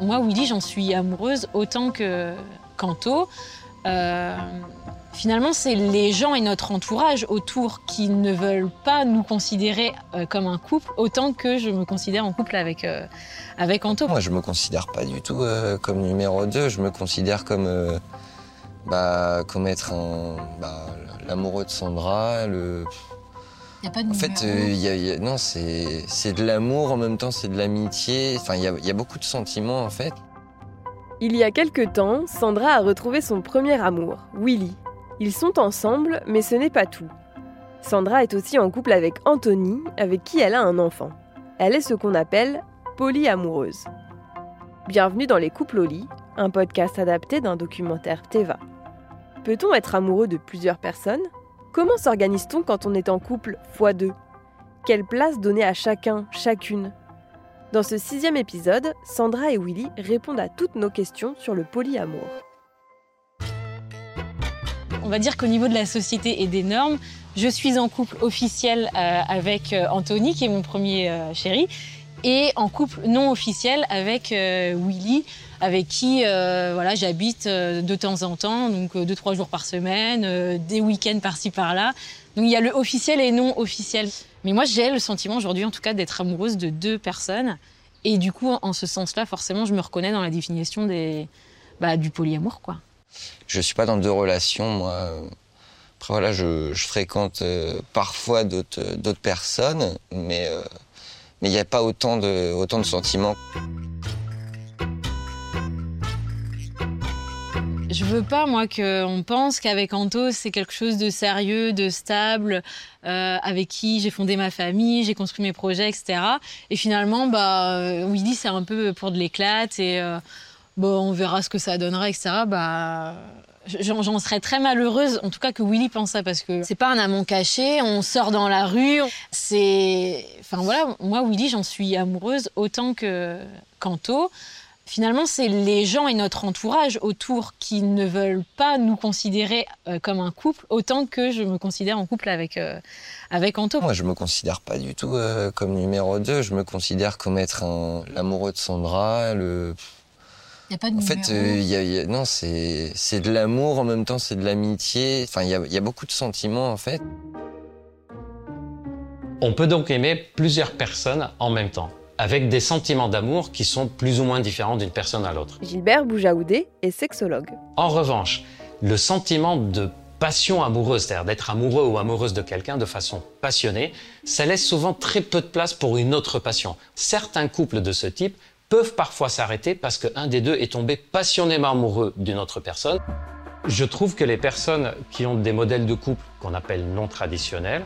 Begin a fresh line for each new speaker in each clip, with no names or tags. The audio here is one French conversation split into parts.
Moi, Willy, j'en suis amoureuse autant que Kanto. Euh, finalement, c'est les gens et notre entourage autour qui ne veulent pas nous considérer euh, comme un couple autant que je me considère en couple avec, euh, avec Kanto.
Moi, je me considère pas du tout comme numéro 2. Je me considère comme, bah, comme être bah, l'amoureux de Sandra. Le...
Il n'y a pas de
En fait, euh, il y a- il y a- non, c'est, c'est de l'amour, en même temps, c'est de l'amitié. Enfin, il y a, il y a beaucoup de sentiments, en fait.
Il y a quelque temps, Sandra a retrouvé son premier amour, Willy. Ils sont ensemble, mais ce n'est pas tout. Sandra est aussi en couple avec Anthony, avec qui elle a un enfant. Elle est ce qu'on appelle polyamoureuse. Bienvenue dans Les couples au lit, un podcast adapté d'un documentaire Teva. Peut-on être amoureux de plusieurs personnes? Comment s'organise-t-on quand on est en couple fois deux? Quelle place donner à chacun, chacune? Dans ce sixième épisode, Sandra et Willy répondent à toutes nos questions sur le polyamour.
On va dire qu'au niveau de la société et des normes, je suis en couple officiel euh, avec euh, Anthony, qui est mon premier euh, chéri, et en couple non officiel avec Willy, avec qui euh, voilà, j'habite euh, de temps en temps, donc euh, deux, trois jours par semaine, des week-ends par-ci par-là. Donc il y a le officiel et non officiel. Mais moi, j'ai le sentiment aujourd'hui, en tout cas, d'être amoureuse de deux personnes. Et du coup, en ce sens-là, forcément, je me reconnais dans la définition des, bah, du polyamour, quoi.
Je suis pas dans deux relations, moi. Après, voilà, je, fréquente parfois d'autres, personnes, mais mais il n'y a pas autant de, autant de sentiments.
Je veux pas, moi, qu'on pense qu'avec Anto, c'est quelque chose de sérieux, de stable, euh, avec qui j'ai fondé ma famille, j'ai construit mes projets, etc. Et finalement, bah, euh, Willy, c'est un peu pour de l'éclate et euh, bon, on verra ce que ça donnera, etc. Bah, j'en serais très malheureuse, en tout cas que Willy pense ça, parce que c'est pas un amant caché, on sort dans la rue, c'est... Enfin voilà, moi, Willy, j'en suis amoureuse autant que Kanto. Finalement, c'est les gens et notre entourage autour qui ne veulent pas nous considérer euh, comme un couple autant que je me considère en couple avec, euh, avec Anto.
Moi, je me considère pas du tout euh, comme numéro 2. Je me considère comme être un, l'amoureux de Sandra. Le...
Il y a pas de
En fait, euh, y a, il y a- non, c'est, c'est de l'amour, en même temps, c'est de l'amitié. Enfin, il y y a beaucoup de sentiments, en fait.
On peut donc aimer plusieurs personnes en même temps, avec des sentiments d'amour qui sont plus ou moins différents d'une personne à l'autre.
Gilbert Boujaoudé est sexologue.
En revanche, le sentiment de passion amoureuse, c'est-à-dire d'être amoureux ou amoureuse de quelqu'un de façon passionnée, ça laisse souvent très peu de place pour une autre passion. Certains couples de ce type peuvent parfois s'arrêter parce qu'un des deux est tombé passionnément amoureux d'une autre personne. Je trouve que les personnes qui ont des modèles de couple qu'on appelle non traditionnels,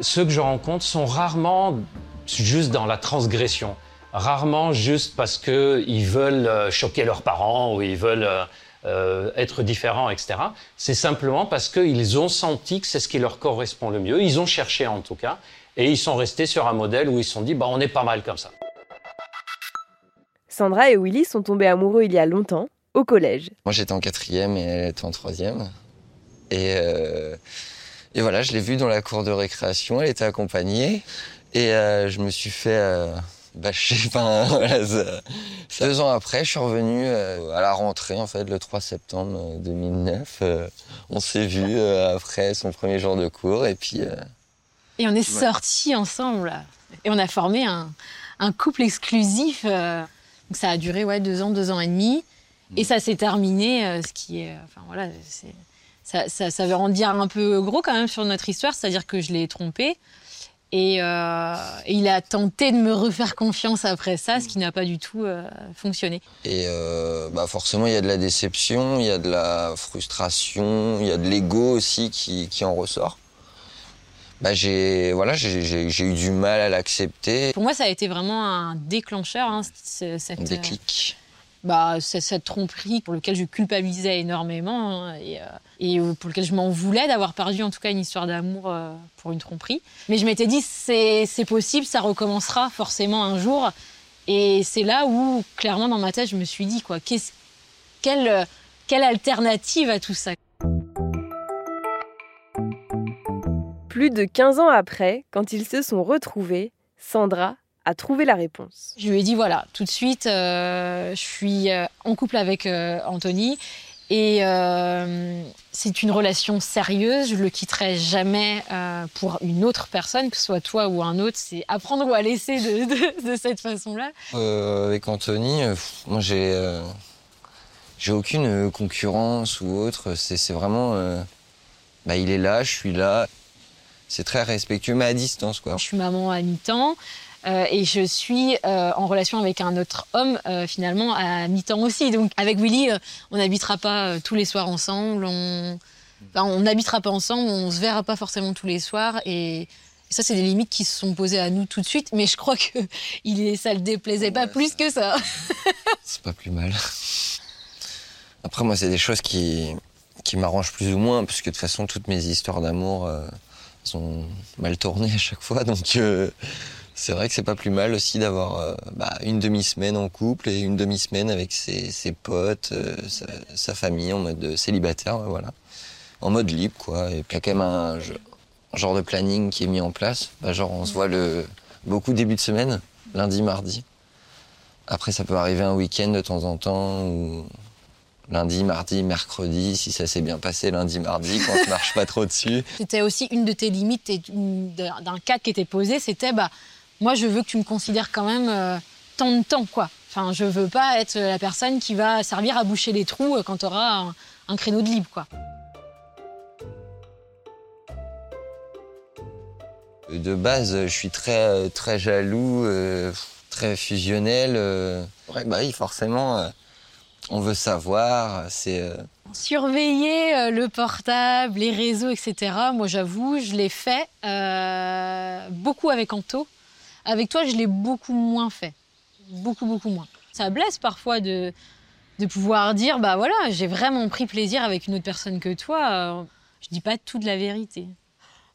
ceux que je rencontre sont rarement juste dans la transgression, rarement juste parce qu'ils veulent euh, choquer leurs parents ou ils veulent euh, euh, être différents, etc. C'est simplement parce qu'ils ont senti que c'est ce qui leur correspond le mieux. Ils ont cherché en tout cas et ils sont restés sur un modèle où ils se sont dit bah, on est pas mal comme ça.
Sandra et Willy sont tombés amoureux il y a longtemps, au collège.
Moi, j'étais en quatrième et elle était en troisième. Et, euh, et voilà, je l'ai vue dans la cour de récréation. Elle était accompagnée. Et euh, je me suis fait euh, bâcher. Enfin, voilà, ça- ça- Deux ans après, je suis revenu euh, à la rentrée, en fait, le 3 septembre euh, 2009. Euh, on s'est vu après son premier jour de cours. Et puis,
Et on est sortis ensemble. Et on a formé un, un couple exclusif. donc ça a duré ouais, deux ans, deux ans et demi. Et ça s'est terminé, ce qui est. Enfin voilà, c'est- ça, ça, ça veut en dire un peu gros quand même sur notre histoire, c'est-à-dire que je l'ai trompé. Et, euh, et il a tenté de me refaire confiance après ça, ce qui n'a pas du tout euh, fonctionné.
Et euh, bah forcément, il y a de la déception, il y a de la frustration, il y a de l'ego aussi qui, qui en ressort. Bah j'ai voilà, j'ai- eu du mal à l'accepter.
Pour moi, ça a été vraiment un déclencheur, hein, cette,
Un déclic.
Bah, c'est cette tromperie pour laquelle je culpabilisais énormément hein, et, euh, euh, pour lequel je m'en voulais d'avoir perdu en tout cas une histoire d'amour euh, pour une tromperie. Mais je m'étais dit, c'est possible, ça recommencera forcément un jour. Et c'est là où, clairement, dans ma tête, je me suis dit, quoi, quelle, quelle alternative à tout ça?
Plus de 15 ans après, quand ils se sont retrouvés, Sandra a trouvé la réponse.
Je lui ai dit voilà, tout de suite, euh, je suis euh, en couple avec euh, Anthony et c'est une relation sérieuse. Je le quitterai jamais pour une autre personne, que ce soit toi ou un autre. C'est apprendre ou à laisser de, de cette façon-là.
avec Anthony, moi j'ai j'ai aucune concurrence ou autre. C'est vraiment bah, il est là, je suis là. C'est très respectueux, mais à distance quoi.
Je suis maman à mi-temps. Euh, et je suis euh, en relation avec un autre homme euh, finalement à mi-temps aussi. Donc avec Willy, on n'habitera pas tous les soirs ensemble, on on n'habitera pas ensemble, on se verra pas forcément tous les soirs et ça, c'est des limites qui se sont posées à nous tout de suite, mais je crois que il ça le déplaisait pas plus que ça.
c'est pas plus mal. Après, moi, c'est des choses qui, qui m'arrangent plus ou moins, parce que de toute façon, toutes mes histoires d'amour sont mal tournées à chaque fois, donc c'est vrai que c'est pas plus mal aussi d'avoir euh, bah, une demi-semaine en couple et une demi-semaine avec ses, potes, euh, sa, famille en mode célibataire, voilà. En mode libre, quoi. Et puis il y a quand même un, genre de planning qui est mis en place. Bah, genre, on se voit le, beaucoup début de semaine, lundi, mardi. Après, ça peut arriver un week-end de temps en temps, ou lundi, mardi, mercredi, si ça s'est bien passé lundi, mardi, quand on ne marche pas trop dessus.
C'était aussi une de tes limites d'un cadre qui était posé, c'était bah, moi, je veux que tu me considères quand même euh, tant de temps, quoi. Enfin, je veux pas être la personne qui va servir à boucher les trous euh, quand tu auras un, créneau de libre, quoi.
De base, je suis très, très jaloux, euh, très fusionnel. bah oui, forcément, on veut savoir. C'est
surveiller le portable, les réseaux, etc. Moi, j'avoue, je l'ai fait beaucoup avec Anto. Avec toi, je l'ai beaucoup moins fait. Beaucoup, beaucoup moins. Ça blesse parfois de, de pouvoir dire bah voilà, j'ai vraiment pris plaisir avec une autre personne que toi. Je dis pas toute la vérité.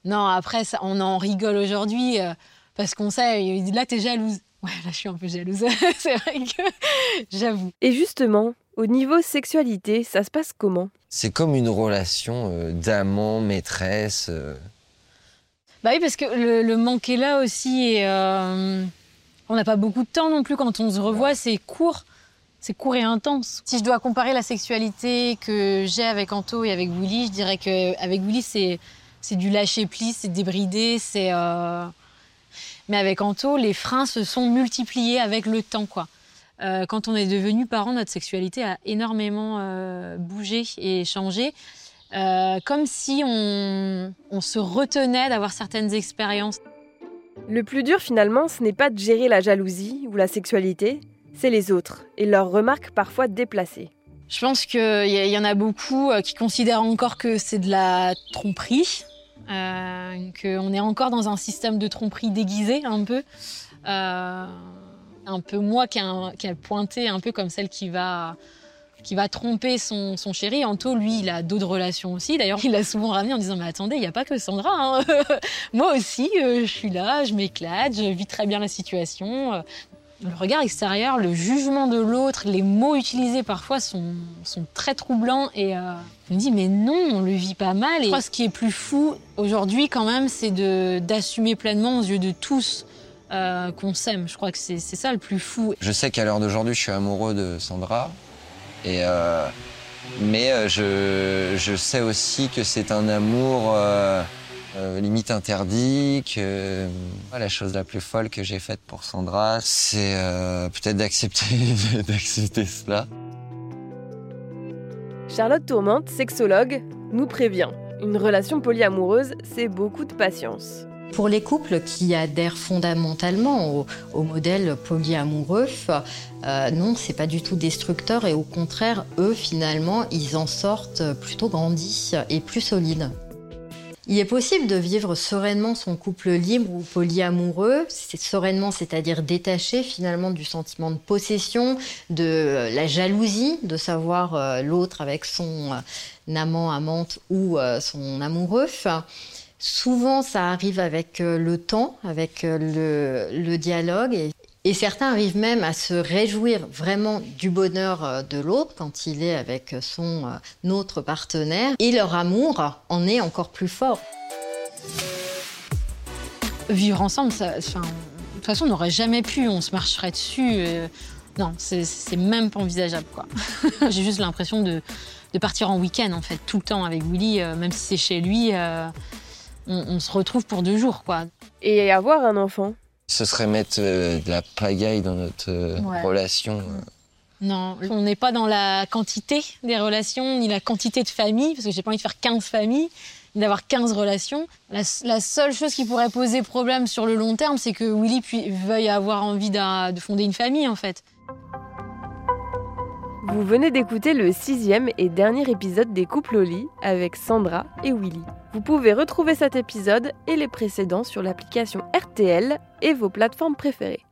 Non, après, ça, on en rigole aujourd'hui euh, parce qu'on sait, là, t'es jalouse. Ouais, là, je suis un peu jalouse. c'est vrai que j'avoue.
Et justement, au niveau sexualité, ça se passe comment?
C'est comme une relation euh, d'amant, maîtresse. Euh,
bah oui, parce que le, manque est là aussi. Et, euh, on n'a pas beaucoup de temps non plus quand on se revoit. C'est court. C'est court et intense. Si je dois comparer la sexualité que j'ai avec Anto et avec Willy, je dirais qu'avec Willy, c'est, c'est du lâcher-pli, c'est débridé, c'est. Euh, mais avec Anto, les freins se sont multipliés avec le temps, quoi. Euh, quand on est devenu parent, notre sexualité a énormément bougé et changé. Euh, comme si on, se retenait d'avoir certaines expériences.
Le plus dur finalement, ce n'est pas de gérer la jalousie ou la sexualité, c'est les autres et leurs remarques parfois déplacées.
Je pense qu'il y, en a beaucoup euh, qui considèrent encore que c'est de la tromperie, euh, qu'on est encore dans un système de tromperie déguisé un peu. un peu moi qui a, qui a pointé un peu comme celle qui va qui va tromper son, chéri. Anto, lui, il a d'autres relations aussi. D'ailleurs, il l'a souvent ramené en disant Mais attendez, il n'y a pas que Sandra. Hein. Moi aussi, euh, je suis là, je m'éclate, je vis très bien la situation. Euh, le regard extérieur, le jugement de l'autre, les mots utilisés parfois sont, sont très troublants. Et euh, je me dis Mais non, on le vit pas mal. Et je crois que ce qui est plus fou aujourd'hui, quand même, c'est d'assumer pleinement aux yeux de tous. qu'on s'aime. Je crois que c'est ça le plus fou.
Je sais qu'à l'heure d'aujourd'hui, je suis amoureux de Sandra. Euh, mais euh, je, je, sais aussi que c'est un amour euh, limite interdit, que la chose la plus folle que j'ai faite pour Sandra, c'est peut-être d'accepter d'accepter cela.
Charlotte Tourmente, sexologue, nous prévient. Une relation polyamoureuse, c'est beaucoup de patience.
Pour les couples qui adhèrent fondamentalement au, modèle polyamoureux, euh, non, c'est pas du tout destructeur et au contraire, eux, finalement, ils en sortent plutôt grandis et plus solides. Il est possible de vivre sereinement son couple libre ou polyamoureux, sereinement, c'est-à-dire détaché finalement du sentiment de possession, de la jalousie, de savoir euh, l'autre avec son euh, amant, amante ou son amoureux. Souvent, ça arrive avec euh, le temps, avec euh, le, dialogue. Et, certains arrivent même à se réjouir vraiment du bonheur euh, de l'autre quand il est avec son autre partenaire. Et leur amour en est encore plus fort.
Vivre ensemble, ça, de toute façon, on n'aurait jamais pu, on se marcherait dessus. non, c'est- même pas envisageable, quoi. J'ai juste l'impression de, partir en week-end, en fait, tout le temps avec Willy, même si c'est chez lui. On, on se retrouve pour deux jours, quoi.
Et avoir un enfant
Ce serait mettre euh, de la pagaille dans notre euh,
Ouais.
relation.
Non, on n'est pas dans la quantité des relations, ni la quantité de familles, parce que j'ai pas envie de faire 15 familles, ni d'avoir 15 relations. La, la seule chose qui pourrait poser problème sur le long terme, c'est que Willy puis, veuille avoir envie de fonder une famille, en fait.
Vous venez d'écouter le sixième et dernier épisode des couples au lit avec Sandra et Willy. Vous pouvez retrouver cet épisode et les précédents sur l'application RTL et vos plateformes préférées.